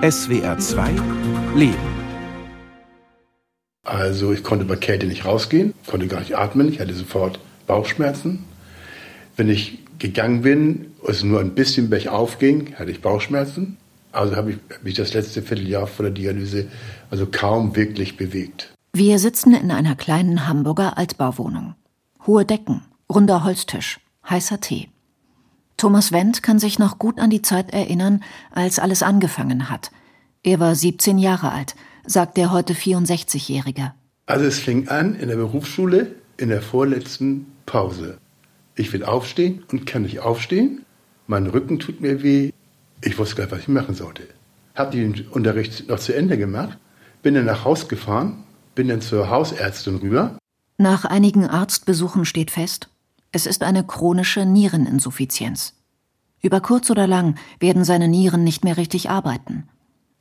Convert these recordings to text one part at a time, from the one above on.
SWR 2 Leben. Also ich konnte bei Kälte nicht rausgehen, konnte gar nicht atmen, ich hatte sofort Bauchschmerzen. Wenn ich gegangen bin, es nur ein bisschen bergauf ging, hatte ich Bauchschmerzen. Also habe ich mich das letzte Vierteljahr vor der Dialyse also kaum wirklich bewegt. Wir sitzen in einer kleinen Hamburger Altbauwohnung. Hohe Decken, runder Holztisch, heißer Tee. Thomas Wendt kann sich noch gut an die Zeit erinnern, als alles angefangen hat. Er war 17 Jahre alt, sagt der heute 64-Jährige. Also es fing an in der Berufsschule in der vorletzten Pause. Ich will aufstehen und kann nicht aufstehen. Mein Rücken tut mir weh. Ich wusste gar nicht, was ich machen sollte. Habe den Unterricht noch zu Ende gemacht, bin dann nach Haus gefahren, bin dann zur Hausärztin rüber. Nach einigen Arztbesuchen steht fest, es ist eine chronische Niereninsuffizienz. Über kurz oder lang werden seine Nieren nicht mehr richtig arbeiten.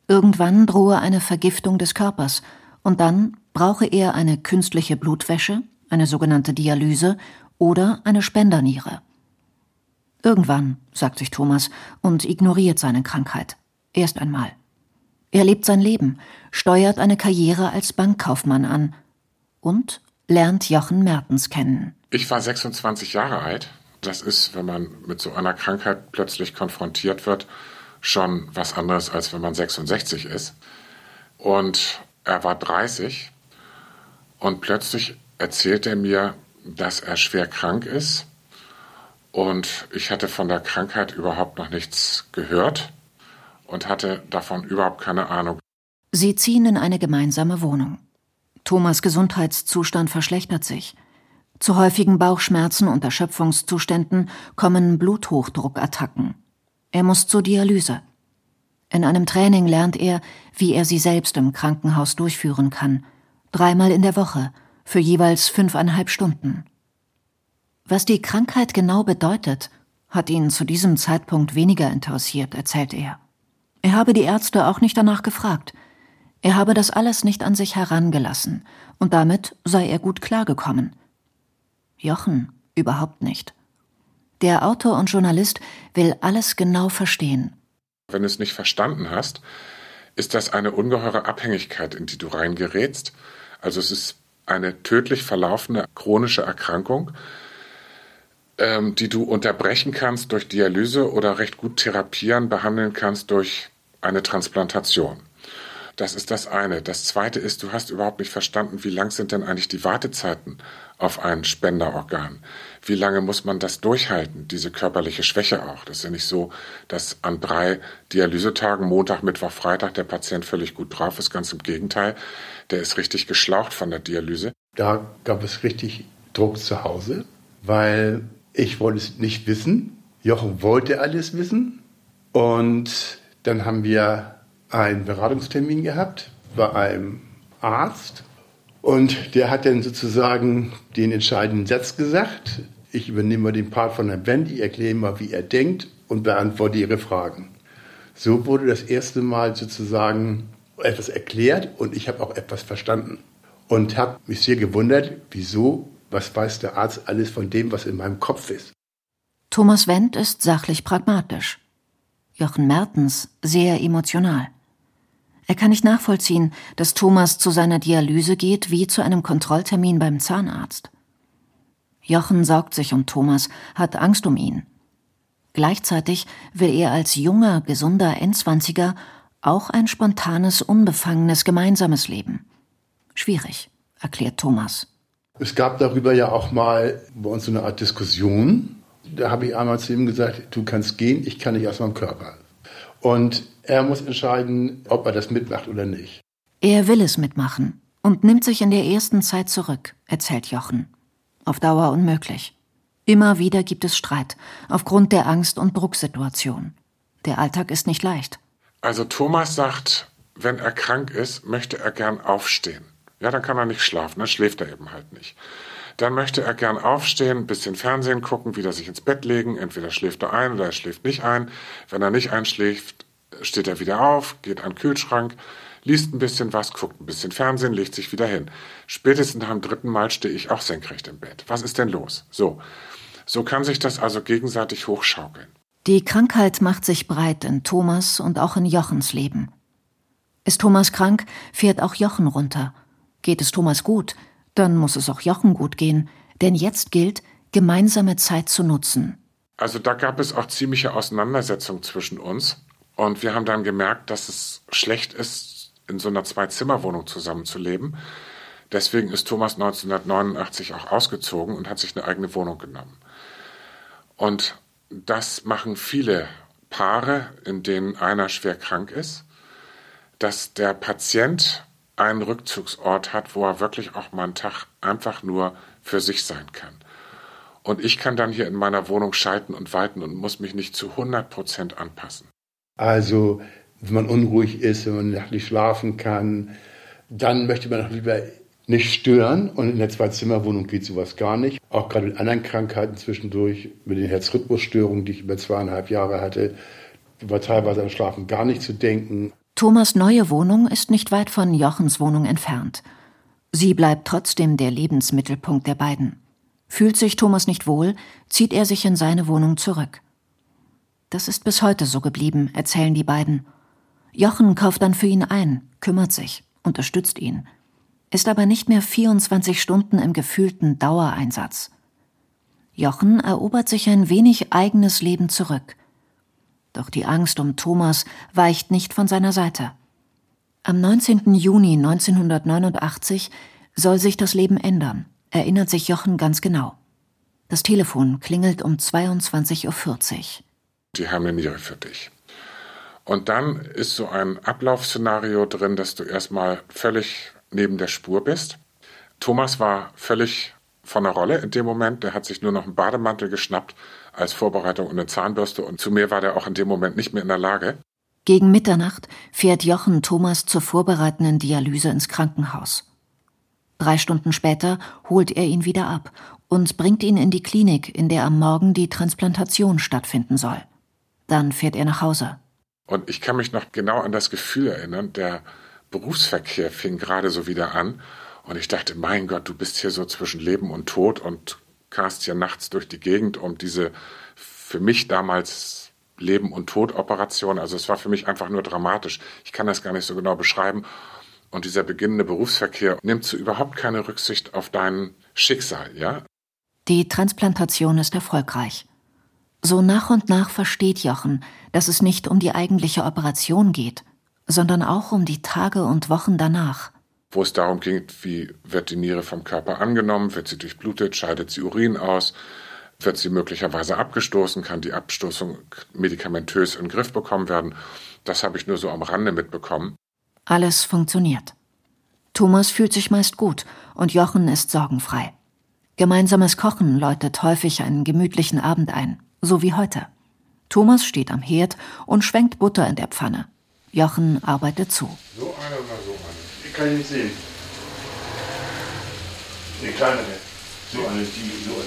Irgendwann drohe eine Vergiftung des Körpers und dann brauche er eine künstliche Blutwäsche, eine sogenannte Dialyse oder eine Spenderniere. Irgendwann, sagt sich Thomas und ignoriert seine Krankheit. Erst einmal. Er lebt sein Leben, steuert eine Karriere als Bankkaufmann an und lernt Jochen Mertens kennen. Ich war 26 Jahre alt. Das ist, wenn man mit so einer Krankheit plötzlich konfrontiert wird, schon was anderes, als wenn man 66 ist. Und er war 30 und plötzlich erzählt er mir, dass er schwer krank ist. Und ich hatte von der Krankheit überhaupt noch nichts gehört und hatte davon überhaupt keine Ahnung. Sie ziehen in eine gemeinsame Wohnung. Thomas Gesundheitszustand verschlechtert sich. Zu häufigen Bauchschmerzen und Erschöpfungszuständen kommen Bluthochdruckattacken. Er muss zur Dialyse. In einem Training lernt er, wie er sie selbst im Krankenhaus durchführen kann. Dreimal in der Woche, für jeweils fünfeinhalb Stunden. Was die Krankheit genau bedeutet, hat ihn zu diesem Zeitpunkt weniger interessiert, erzählt er. Er habe die Ärzte auch nicht danach gefragt. Er habe das alles nicht an sich herangelassen, und damit sei er gut klargekommen. Jochen überhaupt nicht. Der Autor und Journalist will alles genau verstehen. Wenn du es nicht verstanden hast, ist das eine ungeheure Abhängigkeit, in die du reingerätst. Also es ist eine tödlich verlaufende chronische Erkrankung, ähm, die du unterbrechen kannst durch Dialyse oder recht gut therapieren, behandeln kannst durch eine Transplantation. Das ist das eine. Das zweite ist, du hast überhaupt nicht verstanden, wie lang sind denn eigentlich die Wartezeiten auf ein Spenderorgan? Wie lange muss man das durchhalten, diese körperliche Schwäche auch? Das ist ja nicht so, dass an drei Dialysetagen, Montag, Mittwoch, Freitag, der Patient völlig gut drauf ist. Ganz im Gegenteil. Der ist richtig geschlaucht von der Dialyse. Da gab es richtig Druck zu Hause, weil ich wollte es nicht wissen. Jochen wollte alles wissen. Und dann haben wir einen Beratungstermin gehabt bei einem Arzt und der hat dann sozusagen den entscheidenden Satz gesagt. Ich übernehme den Part von Herrn Wendy, erkläre mal, wie er denkt und beantworte Ihre Fragen. So wurde das erste Mal sozusagen etwas erklärt und ich habe auch etwas verstanden. Und habe mich sehr gewundert, wieso, was weiß der Arzt alles von dem, was in meinem Kopf ist. Thomas Wendt ist sachlich pragmatisch. Jochen Mertens sehr emotional. Er kann nicht nachvollziehen, dass Thomas zu seiner Dialyse geht wie zu einem Kontrolltermin beim Zahnarzt. Jochen sorgt sich um Thomas, hat Angst um ihn. Gleichzeitig will er als junger, gesunder Endzwanziger auch ein spontanes, unbefangenes, gemeinsames Leben. Schwierig, erklärt Thomas. Es gab darüber ja auch mal bei uns so eine Art Diskussion. Da habe ich einmal zu ihm gesagt, du kannst gehen, ich kann nicht aus meinem Körper. Und er muss entscheiden, ob er das mitmacht oder nicht. Er will es mitmachen und nimmt sich in der ersten Zeit zurück, erzählt Jochen. Auf Dauer unmöglich. Immer wieder gibt es Streit, aufgrund der Angst- und Drucksituation. Der Alltag ist nicht leicht. Also Thomas sagt, wenn er krank ist, möchte er gern aufstehen. Ja, dann kann er nicht schlafen, dann schläft er eben halt nicht. Dann möchte er gern aufstehen, ein bisschen Fernsehen gucken, wieder sich ins Bett legen. Entweder schläft er ein oder er schläft nicht ein. Wenn er nicht einschläft, steht er wieder auf, geht an den Kühlschrank, liest ein bisschen was, guckt ein bisschen Fernsehen, legt sich wieder hin. Spätestens dem dritten Mal stehe ich auch senkrecht im Bett. Was ist denn los? So. So kann sich das also gegenseitig hochschaukeln. Die Krankheit macht sich breit in Thomas und auch in Jochens Leben. Ist Thomas krank, fährt auch Jochen runter. Geht es Thomas gut, dann muss es auch Jochen gut gehen, denn jetzt gilt, gemeinsame Zeit zu nutzen. Also da gab es auch ziemliche Auseinandersetzungen zwischen uns und wir haben dann gemerkt, dass es schlecht ist, in so einer Zwei-Zimmer-Wohnung zusammenzuleben. Deswegen ist Thomas 1989 auch ausgezogen und hat sich eine eigene Wohnung genommen. Und das machen viele Paare, in denen einer schwer krank ist dass der Patient einen Rückzugsort hat, wo er wirklich auch mal einen Tag einfach nur für sich sein kann. Und ich kann dann hier in meiner Wohnung schalten und walten und muss mich nicht zu 100 Prozent anpassen. Also, wenn man unruhig ist, wenn man nachtlich schlafen kann, dann möchte man auch lieber nicht stören. Und in der Zwei-Zimmer-Wohnung geht sowas gar nicht. Auch gerade mit anderen Krankheiten zwischendurch, mit den Herzrhythmusstörungen, die ich über zweieinhalb Jahre hatte, war teilweise am Schlafen gar nicht zu denken. Thomas neue Wohnung ist nicht weit von Jochens Wohnung entfernt. Sie bleibt trotzdem der Lebensmittelpunkt der beiden. Fühlt sich Thomas nicht wohl, zieht er sich in seine Wohnung zurück. Das ist bis heute so geblieben, erzählen die beiden. Jochen kauft dann für ihn ein, kümmert sich, unterstützt ihn, ist aber nicht mehr 24 Stunden im gefühlten Dauereinsatz. Jochen erobert sich ein wenig eigenes Leben zurück – doch die Angst um Thomas weicht nicht von seiner Seite. Am 19. Juni 1989 soll sich das Leben ändern, erinnert sich Jochen ganz genau. Das Telefon klingelt um 22.40 Uhr. Die haben für dich. Und dann ist so ein Ablaufszenario drin, dass du erstmal völlig neben der Spur bist. Thomas war völlig von der Rolle in dem Moment. Der hat sich nur noch einen Bademantel geschnappt als Vorbereitung und eine Zahnbürste und zu mir war der auch in dem Moment nicht mehr in der Lage. Gegen Mitternacht fährt Jochen Thomas zur vorbereitenden Dialyse ins Krankenhaus. Drei Stunden später holt er ihn wieder ab und bringt ihn in die Klinik, in der am Morgen die Transplantation stattfinden soll. Dann fährt er nach Hause. Und ich kann mich noch genau an das Gefühl erinnern, der Berufsverkehr fing gerade so wieder an und ich dachte, mein Gott, du bist hier so zwischen Leben und Tod und karst hier nachts durch die Gegend, um diese für mich damals Leben- und Tod-Operation. Also es war für mich einfach nur dramatisch. Ich kann das gar nicht so genau beschreiben. Und dieser beginnende Berufsverkehr nimmt so überhaupt keine Rücksicht auf dein Schicksal, ja? Die Transplantation ist erfolgreich. So nach und nach versteht Jochen, dass es nicht um die eigentliche Operation geht, sondern auch um die Tage und Wochen danach wo es darum ging, wie wird die Niere vom Körper angenommen, wird sie durchblutet, scheidet sie Urin aus, wird sie möglicherweise abgestoßen, kann die Abstoßung medikamentös in den Griff bekommen werden. Das habe ich nur so am Rande mitbekommen. Alles funktioniert. Thomas fühlt sich meist gut und Jochen ist sorgenfrei. Gemeinsames Kochen läutet häufig einen gemütlichen Abend ein, so wie heute. Thomas steht am Herd und schwenkt Butter in der Pfanne. Jochen arbeitet zu. So eine oder so eine kann ich nicht sehen. Die kleinere. So eine, die, so eine.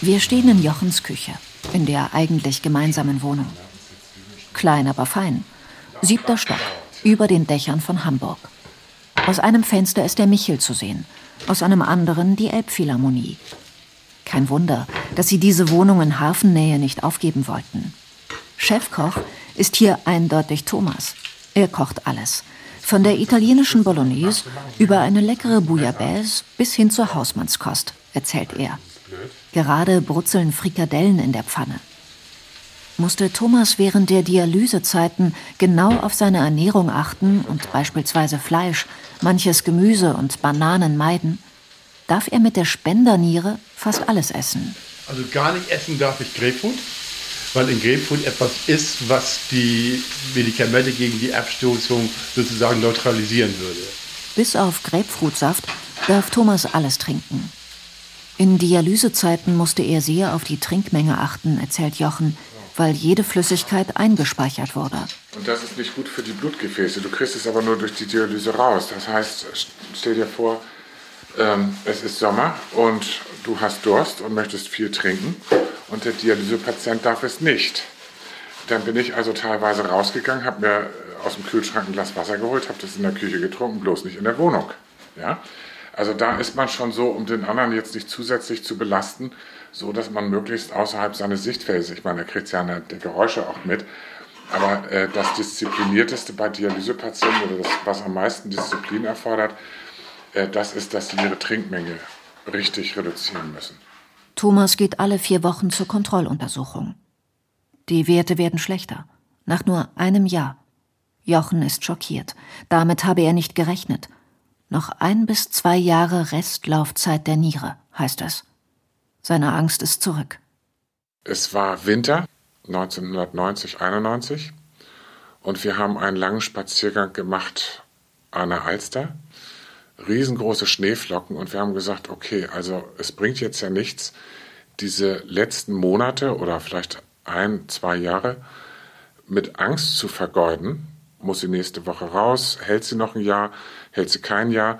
Wir stehen in Jochens Küche, in der eigentlich gemeinsamen Wohnung. Klein, aber fein. Siebter Stock, über den Dächern von Hamburg. Aus einem Fenster ist der Michel zu sehen, aus einem anderen die Elbphilharmonie. Kein Wunder, dass sie diese Wohnung in Hafennähe nicht aufgeben wollten. Chefkoch ist hier eindeutig Thomas. Er kocht alles, von der italienischen Bolognese über eine leckere Bouillabaisse bis hin zur Hausmannskost, erzählt er. Gerade brutzeln Frikadellen in der Pfanne. Musste Thomas während der Dialysezeiten genau auf seine Ernährung achten und beispielsweise Fleisch, manches Gemüse und Bananen meiden, darf er mit der Spenderniere fast alles essen. Also gar nicht essen darf ich Grapefruit, weil in Grapefruit etwas ist, was die Medikamente gegen die Abstoßung sozusagen neutralisieren würde. Bis auf Grapefruitsaft darf Thomas alles trinken. In Dialysezeiten musste er sehr auf die Trinkmenge achten, erzählt Jochen, weil jede Flüssigkeit eingespeichert wurde. Und das ist nicht gut für die Blutgefäße. Du kriegst es aber nur durch die Dialyse raus. Das heißt, stell dir vor, ähm, es ist Sommer und du hast Durst und möchtest viel trinken und der Dialysepatient darf es nicht. Dann bin ich also teilweise rausgegangen, habe mir aus dem Kühlschrank ein Glas Wasser geholt, habe das in der Küche getrunken, bloß nicht in der Wohnung. Ja? Also da ist man schon so, um den anderen jetzt nicht zusätzlich zu belasten, so dass man möglichst außerhalb seines Sichtfeldes, ich meine, er kriegt ja eine, die Geräusche auch mit, Aber äh, das Disziplinierteste bei Dialysepatienten oder das, was am meisten Disziplin erfordert, äh, das ist, dass sie ihre Trinkmenge richtig reduzieren müssen. Thomas geht alle vier Wochen zur Kontrolluntersuchung. Die Werte werden schlechter. Nach nur einem Jahr. Jochen ist schockiert. Damit habe er nicht gerechnet. Noch ein bis zwei Jahre Restlaufzeit der Niere, heißt es. Seine Angst ist zurück. Es war Winter 1990, 91 und wir haben einen langen Spaziergang gemacht an der Alster. Riesengroße Schneeflocken und wir haben gesagt, okay, also es bringt jetzt ja nichts, diese letzten Monate oder vielleicht ein, zwei Jahre mit Angst zu vergeuden. Muss sie nächste Woche raus? Hält sie noch ein Jahr? Hält sie kein Jahr?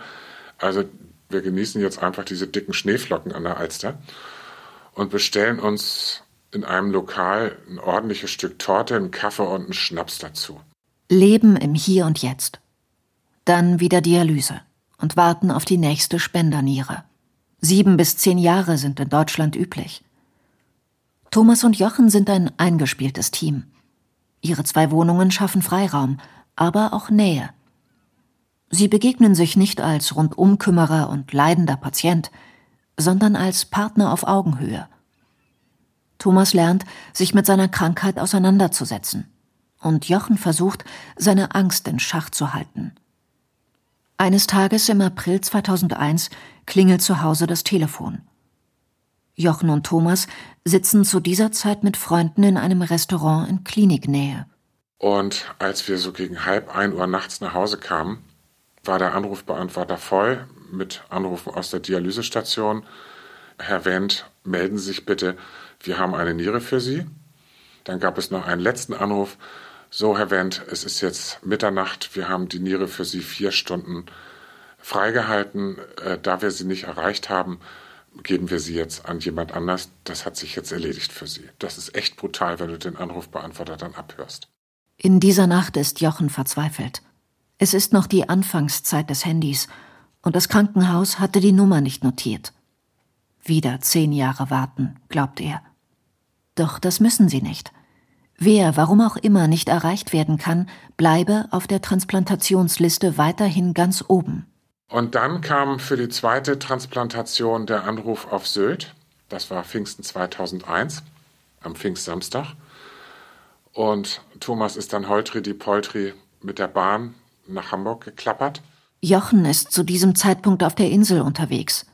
Also wir genießen jetzt einfach diese dicken Schneeflocken an der Alster und bestellen uns in einem Lokal ein ordentliches Stück Torte, einen Kaffee und einen Schnaps dazu. Leben im Hier und Jetzt. Dann wieder Dialyse und warten auf die nächste Spenderniere. Sieben bis zehn Jahre sind in Deutschland üblich. Thomas und Jochen sind ein eingespieltes Team. Ihre zwei Wohnungen schaffen Freiraum, aber auch Nähe. Sie begegnen sich nicht als Rundumkümmerer und leidender Patient, sondern als Partner auf Augenhöhe. Thomas lernt, sich mit seiner Krankheit auseinanderzusetzen. Und Jochen versucht, seine Angst in Schach zu halten. Eines Tages im April 2001 klingelt zu Hause das Telefon. Jochen und Thomas sitzen zu dieser Zeit mit Freunden in einem Restaurant in Kliniknähe. Und als wir so gegen halb ein Uhr nachts nach Hause kamen, war der Anrufbeantworter voll mit Anrufen aus der Dialysestation. Herr Wendt, melden Sie sich bitte, wir haben eine Niere für Sie. Dann gab es noch einen letzten Anruf. So, Herr Wendt, es ist jetzt Mitternacht, wir haben die Niere für Sie vier Stunden freigehalten. Äh, da wir sie nicht erreicht haben, geben wir sie jetzt an jemand anders. Das hat sich jetzt erledigt für Sie. Das ist echt brutal, wenn du den Anrufbeantworter dann abhörst. In dieser Nacht ist Jochen verzweifelt. Es ist noch die Anfangszeit des Handys und das Krankenhaus hatte die Nummer nicht notiert. Wieder zehn Jahre warten, glaubt er. Doch das müssen sie nicht. Wer, warum auch immer, nicht erreicht werden kann, bleibe auf der Transplantationsliste weiterhin ganz oben. Und dann kam für die zweite Transplantation der Anruf auf Sylt. Das war Pfingsten 2001, am Pfingstsamstag. Und Thomas ist dann holtri die Poltri mit der Bahn nach Hamburg geklappert. Jochen ist zu diesem Zeitpunkt auf der Insel unterwegs.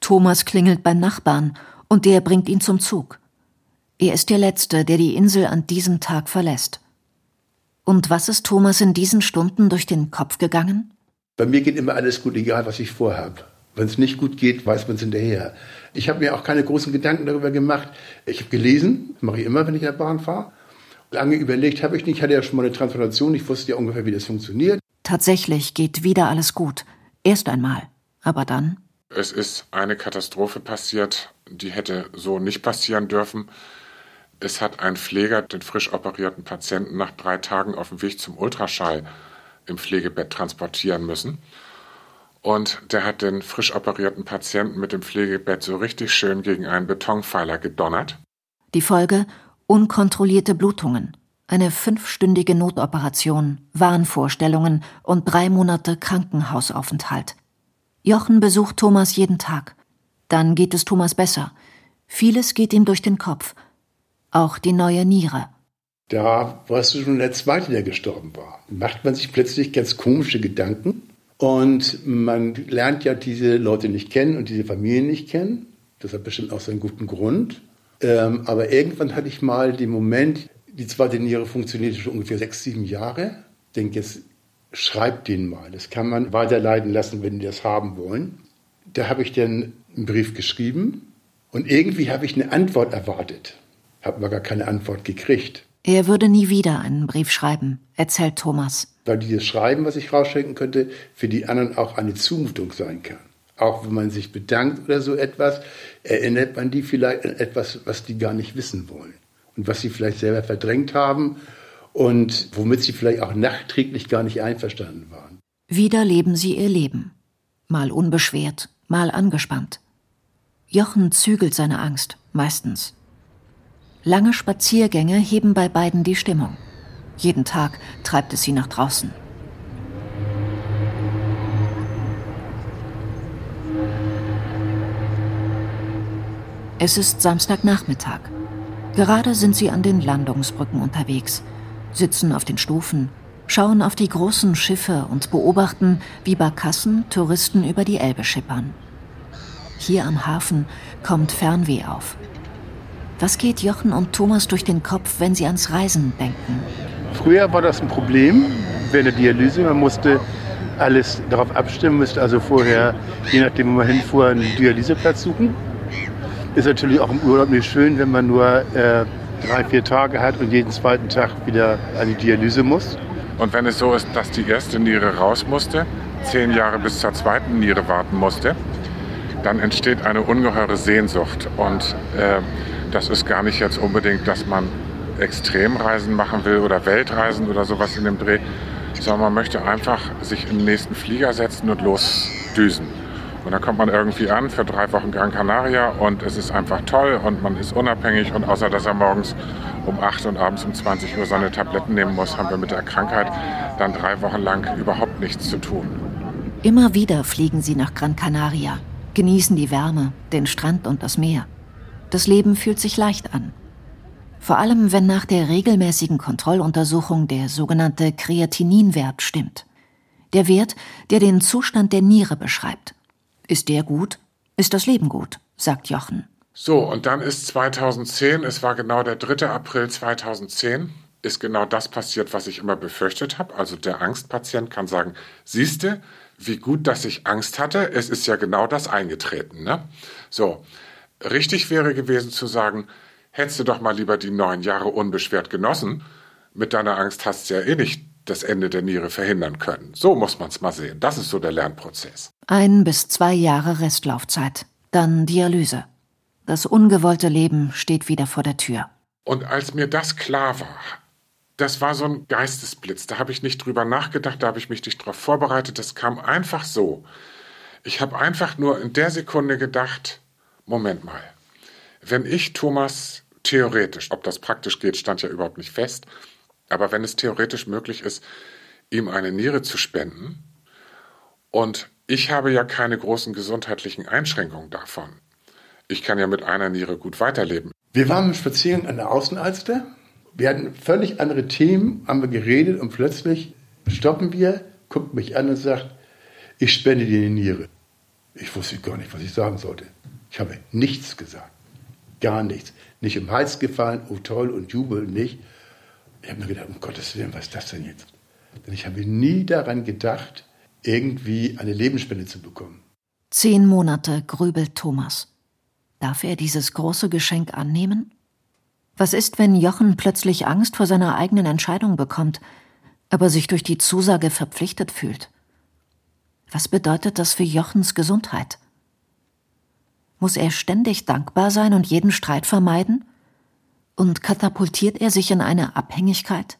Thomas klingelt beim Nachbarn und der bringt ihn zum Zug. Er ist der Letzte, der die Insel an diesem Tag verlässt. Und was ist Thomas in diesen Stunden durch den Kopf gegangen? Bei mir geht immer alles gut, egal was ich vorhabe. Wenn es nicht gut geht, weiß man es hinterher. Ich habe mir auch keine großen Gedanken darüber gemacht. Ich habe gelesen, mache ich immer, wenn ich in der Bahn fahre. Lange überlegt habe ich nicht, ich hatte ja schon mal eine Transplantation, ich wusste ja ungefähr, wie das funktioniert. Tatsächlich geht wieder alles gut. Erst einmal. Aber dann? Es ist eine Katastrophe passiert, die hätte so nicht passieren dürfen. Es hat ein Pfleger den frisch operierten Patienten nach drei Tagen auf dem Weg zum Ultraschall im Pflegebett transportieren müssen. Und der hat den frisch operierten Patienten mit dem Pflegebett so richtig schön gegen einen Betonpfeiler gedonnert. Die Folge unkontrollierte Blutungen, eine fünfstündige Notoperation, Wahnvorstellungen und drei Monate Krankenhausaufenthalt. Jochen besucht Thomas jeden Tag. Dann geht es Thomas besser. Vieles geht ihm durch den Kopf – auch die neue Niere. Da warst du schon der Zweite, der gestorben war. Macht man sich plötzlich ganz komische Gedanken und man lernt ja diese Leute nicht kennen und diese Familien nicht kennen. Das hat bestimmt auch seinen guten Grund. Ähm, aber irgendwann hatte ich mal den Moment, die zweite Niere funktionierte schon ungefähr sechs, sieben Jahre. Ich denke, jetzt schreibt den mal. Das kann man weiterleiten lassen, wenn die das haben wollen. Da habe ich dann einen Brief geschrieben und irgendwie habe ich eine Antwort erwartet habe aber gar keine Antwort gekriegt. Er würde nie wieder einen Brief schreiben, erzählt Thomas. Weil dieses Schreiben, was ich rausschicken könnte, für die anderen auch eine Zumutung sein kann. Auch wenn man sich bedankt oder so etwas, erinnert man die vielleicht an etwas, was die gar nicht wissen wollen. Und was sie vielleicht selber verdrängt haben und womit sie vielleicht auch nachträglich gar nicht einverstanden waren. Wieder leben sie ihr Leben. Mal unbeschwert, mal angespannt. Jochen zügelt seine Angst, meistens. Lange Spaziergänge heben bei beiden die Stimmung. Jeden Tag treibt es sie nach draußen. Es ist Samstagnachmittag. Gerade sind sie an den Landungsbrücken unterwegs, sitzen auf den Stufen, schauen auf die großen Schiffe und beobachten, wie Barkassen Touristen über die Elbe schippern. Hier am Hafen kommt Fernweh auf. Was geht Jochen und Thomas durch den Kopf, wenn sie ans Reisen denken? Früher war das ein Problem während der Dialyse. Man musste alles darauf abstimmen, müsste also vorher, je nachdem, wo man hinfuhr, einen Dialyseplatz suchen. Ist natürlich auch im Urlaub nicht schön, wenn man nur äh, drei, vier Tage hat und jeden zweiten Tag wieder an die Dialyse muss. Und wenn es so ist, dass die erste Niere raus musste, zehn Jahre bis zur zweiten Niere warten musste, dann entsteht eine ungeheure Sehnsucht. Und äh, das ist gar nicht jetzt unbedingt, dass man Extremreisen machen will oder Weltreisen oder sowas in dem Dreh, sondern man möchte einfach sich in den nächsten Flieger setzen und losdüsen. Und dann kommt man irgendwie an für drei Wochen Gran Canaria und es ist einfach toll und man ist unabhängig und außer dass er morgens um 8 und abends um 20 Uhr seine Tabletten nehmen muss, haben wir mit der Krankheit dann drei Wochen lang überhaupt nichts zu tun. Immer wieder fliegen sie nach Gran Canaria, genießen die Wärme, den Strand und das Meer. Das Leben fühlt sich leicht an. Vor allem, wenn nach der regelmäßigen Kontrolluntersuchung der sogenannte Kreatininwert stimmt. Der Wert, der den Zustand der Niere beschreibt. Ist der gut? Ist das Leben gut? sagt Jochen. So, und dann ist 2010, es war genau der 3. April 2010, ist genau das passiert, was ich immer befürchtet habe. Also der Angstpatient kann sagen, siehste, wie gut, dass ich Angst hatte, es ist ja genau das eingetreten. Ne? So, richtig wäre gewesen zu sagen, hättest du doch mal lieber die neun Jahre unbeschwert genossen, mit deiner Angst hast du ja eh nicht das Ende der Niere verhindern können. So muss man es mal sehen. Das ist so der Lernprozess. Ein bis zwei Jahre Restlaufzeit, dann Dialyse. Das ungewollte Leben steht wieder vor der Tür. Und als mir das klar war, das war so ein Geistesblitz. Da habe ich nicht drüber nachgedacht, da habe ich mich nicht darauf vorbereitet. Das kam einfach so. Ich habe einfach nur in der Sekunde gedacht, Moment mal, wenn ich Thomas theoretisch, ob das praktisch geht, stand ja überhaupt nicht fest, aber wenn es theoretisch möglich ist, ihm eine Niere zu spenden, und ich habe ja keine großen gesundheitlichen Einschränkungen davon. Ich kann ja mit einer Niere gut weiterleben. Wir waren spazieren an der Außenalster. Wir hatten völlig andere Themen, haben wir geredet und plötzlich stoppen wir, guckt mich an und sagt, ich spende dir die Niere. Ich wusste gar nicht, was ich sagen sollte. Ich habe nichts gesagt. Gar nichts. Nicht im Hals gefallen, oh toll und Jubel nicht. Ich habe mir gedacht, um Gottes Willen, was ist das denn jetzt? Denn ich habe nie daran gedacht, irgendwie eine Lebensspende zu bekommen. Zehn Monate grübelt Thomas. Darf er dieses große Geschenk annehmen? Was ist, wenn Jochen plötzlich Angst vor seiner eigenen Entscheidung bekommt, aber sich durch die Zusage verpflichtet fühlt? Was bedeutet das für Jochens Gesundheit? Muss er ständig dankbar sein und jeden Streit vermeiden? Und katapultiert er sich in eine Abhängigkeit?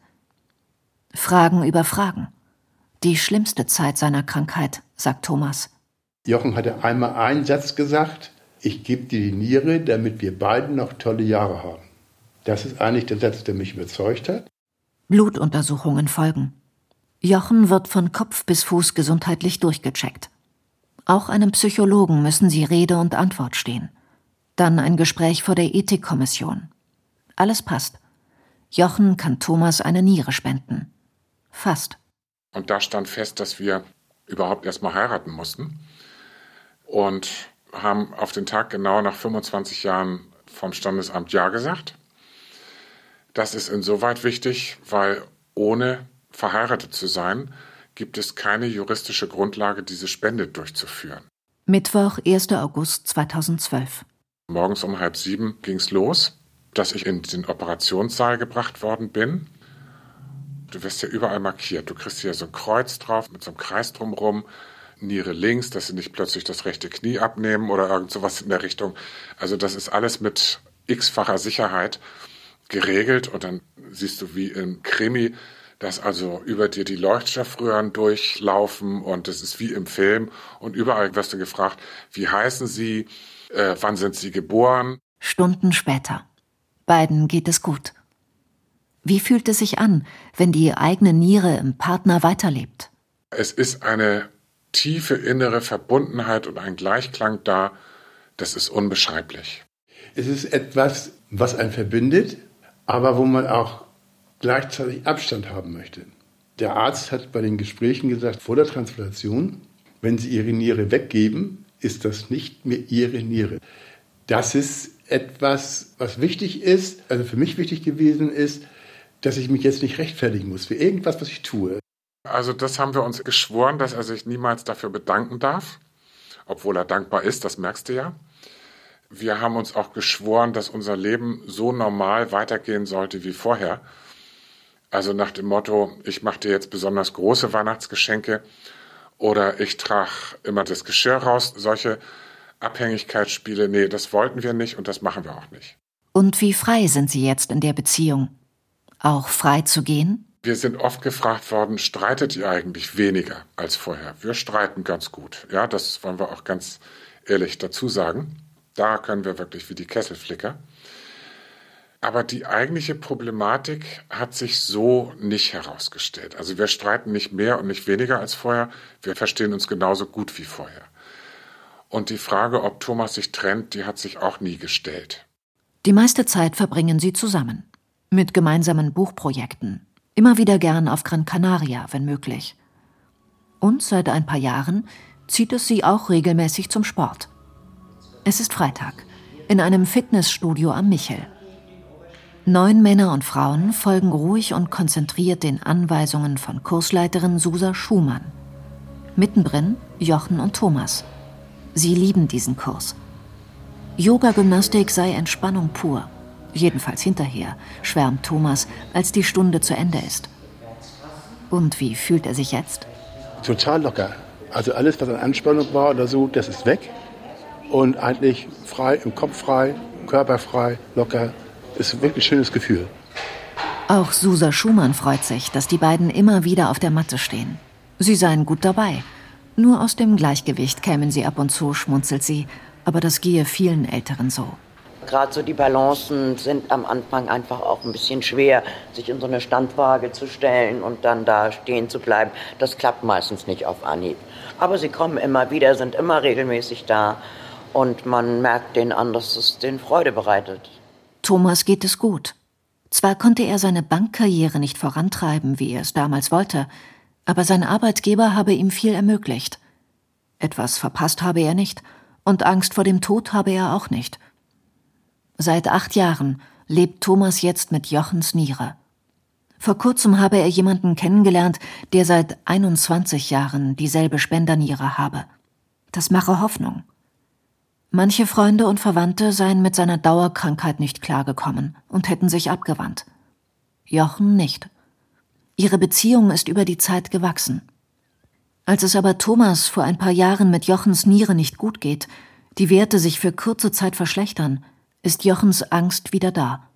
Fragen über Fragen. Die schlimmste Zeit seiner Krankheit, sagt Thomas. Jochen hatte einmal einen Satz gesagt, ich gebe dir die Niere, damit wir beiden noch tolle Jahre haben. Das ist eigentlich der Satz, der mich überzeugt hat. Blutuntersuchungen folgen. Jochen wird von Kopf bis Fuß gesundheitlich durchgecheckt. Auch einem Psychologen müssen sie Rede und Antwort stehen. Dann ein Gespräch vor der Ethikkommission. Alles passt. Jochen kann Thomas eine Niere spenden. Fast. Und da stand fest, dass wir überhaupt erstmal heiraten mussten. Und haben auf den Tag genau nach 25 Jahren vom Standesamt Ja gesagt. Das ist insoweit wichtig, weil ohne verheiratet zu sein, gibt es keine juristische Grundlage, diese Spende durchzuführen. Mittwoch, 1. August 2012. Morgens um halb sieben ging es los, dass ich in den Operationssaal gebracht worden bin. Du wirst ja überall markiert. Du kriegst hier so ein Kreuz drauf mit so einem Kreis drumherum. Niere links, dass sie nicht plötzlich das rechte Knie abnehmen oder irgend sowas in der Richtung. Also das ist alles mit x-facher Sicherheit geregelt und dann siehst du wie im Krimi, dass also über dir die Leuchtstoffröhren durchlaufen und es ist wie im Film und überall wirst du gefragt, wie heißen sie, äh, wann sind sie geboren. Stunden später. Beiden geht es gut. Wie fühlt es sich an, wenn die eigene Niere im Partner weiterlebt? Es ist eine tiefe innere Verbundenheit und ein Gleichklang da, das ist unbeschreiblich. Es ist etwas, was einen verbindet, aber wo man auch gleichzeitig Abstand haben möchte. Der Arzt hat bei den Gesprächen gesagt, vor der Transplantation, wenn Sie Ihre Niere weggeben, ist das nicht mehr Ihre Niere. Das ist etwas, was wichtig ist, also für mich wichtig gewesen ist, dass ich mich jetzt nicht rechtfertigen muss für irgendwas, was ich tue. Also das haben wir uns geschworen, dass er sich niemals dafür bedanken darf, obwohl er dankbar ist, das merkst du ja. Wir haben uns auch geschworen, dass unser Leben so normal weitergehen sollte wie vorher. Also nach dem Motto, ich mache dir jetzt besonders große Weihnachtsgeschenke oder ich trage immer das Geschirr raus. Solche Abhängigkeitsspiele, nee, das wollten wir nicht und das machen wir auch nicht. Und wie frei sind Sie jetzt in der Beziehung? Auch frei zu gehen? Wir sind oft gefragt worden, streitet ihr eigentlich weniger als vorher? Wir streiten ganz gut. Ja, das wollen wir auch ganz ehrlich dazu sagen. Da können wir wirklich wie die Kesselflicker. Aber die eigentliche Problematik hat sich so nicht herausgestellt. Also wir streiten nicht mehr und nicht weniger als vorher. Wir verstehen uns genauso gut wie vorher. Und die Frage, ob Thomas sich trennt, die hat sich auch nie gestellt. Die meiste Zeit verbringen sie zusammen. Mit gemeinsamen Buchprojekten. Immer wieder gern auf Gran Canaria, wenn möglich. Und seit ein paar Jahren zieht es sie auch regelmäßig zum Sport. Es ist Freitag. In einem Fitnessstudio am Michel. Neun Männer und Frauen folgen ruhig und konzentriert den Anweisungen von Kursleiterin Susa Schumann. Mittendrin Jochen und Thomas. Sie lieben diesen Kurs. Yoga-Gymnastik sei Entspannung pur. Jedenfalls hinterher, schwärmt Thomas, als die Stunde zu Ende ist. Und wie fühlt er sich jetzt? Total locker. Also alles, was an Anspannung war oder so, das ist weg. Und eigentlich frei, im Kopf frei, körperfrei, locker, ist wirklich ein schönes Gefühl. Auch Susa Schumann freut sich, dass die beiden immer wieder auf der Matte stehen. Sie seien gut dabei. Nur aus dem Gleichgewicht kämen sie ab und zu, schmunzelt sie. Aber das gehe vielen Älteren so. Gerade so die Balancen sind am Anfang einfach auch ein bisschen schwer, sich in so eine Standwaage zu stellen und dann da stehen zu bleiben. Das klappt meistens nicht auf Anhieb. Aber sie kommen immer wieder, sind immer regelmäßig da und man merkt denen an, dass es denen Freude bereitet. Thomas geht es gut. Zwar konnte er seine Bankkarriere nicht vorantreiben, wie er es damals wollte, aber sein Arbeitgeber habe ihm viel ermöglicht. Etwas verpasst habe er nicht, und Angst vor dem Tod habe er auch nicht. Seit acht Jahren lebt Thomas jetzt mit Jochens Niere. Vor kurzem habe er jemanden kennengelernt, der seit 21 Jahren dieselbe Spenderniere habe. Das mache Hoffnung. Manche Freunde und Verwandte seien mit seiner Dauerkrankheit nicht klargekommen und hätten sich abgewandt. Jochen nicht. Ihre Beziehung ist über die Zeit gewachsen. Als es aber Thomas vor ein paar Jahren mit Jochens Niere nicht gut geht, die Werte sich für kurze Zeit verschlechtern, ist Jochens Angst wieder da.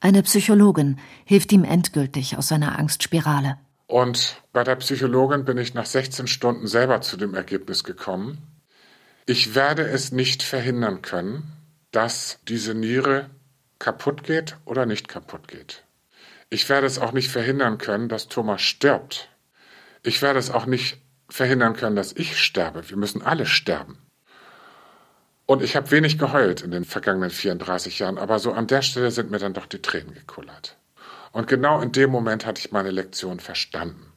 Eine Psychologin hilft ihm endgültig aus seiner Angstspirale. Und bei der Psychologin bin ich nach 16 Stunden selber zu dem Ergebnis gekommen, ich werde es nicht verhindern können, dass diese Niere kaputt geht oder nicht kaputt geht. Ich werde es auch nicht verhindern können, dass Thomas stirbt. Ich werde es auch nicht verhindern können, dass ich sterbe. Wir müssen alle sterben. Und ich habe wenig geheult in den vergangenen 34 Jahren, aber so an der Stelle sind mir dann doch die Tränen gekullert. Und genau in dem Moment hatte ich meine Lektion verstanden.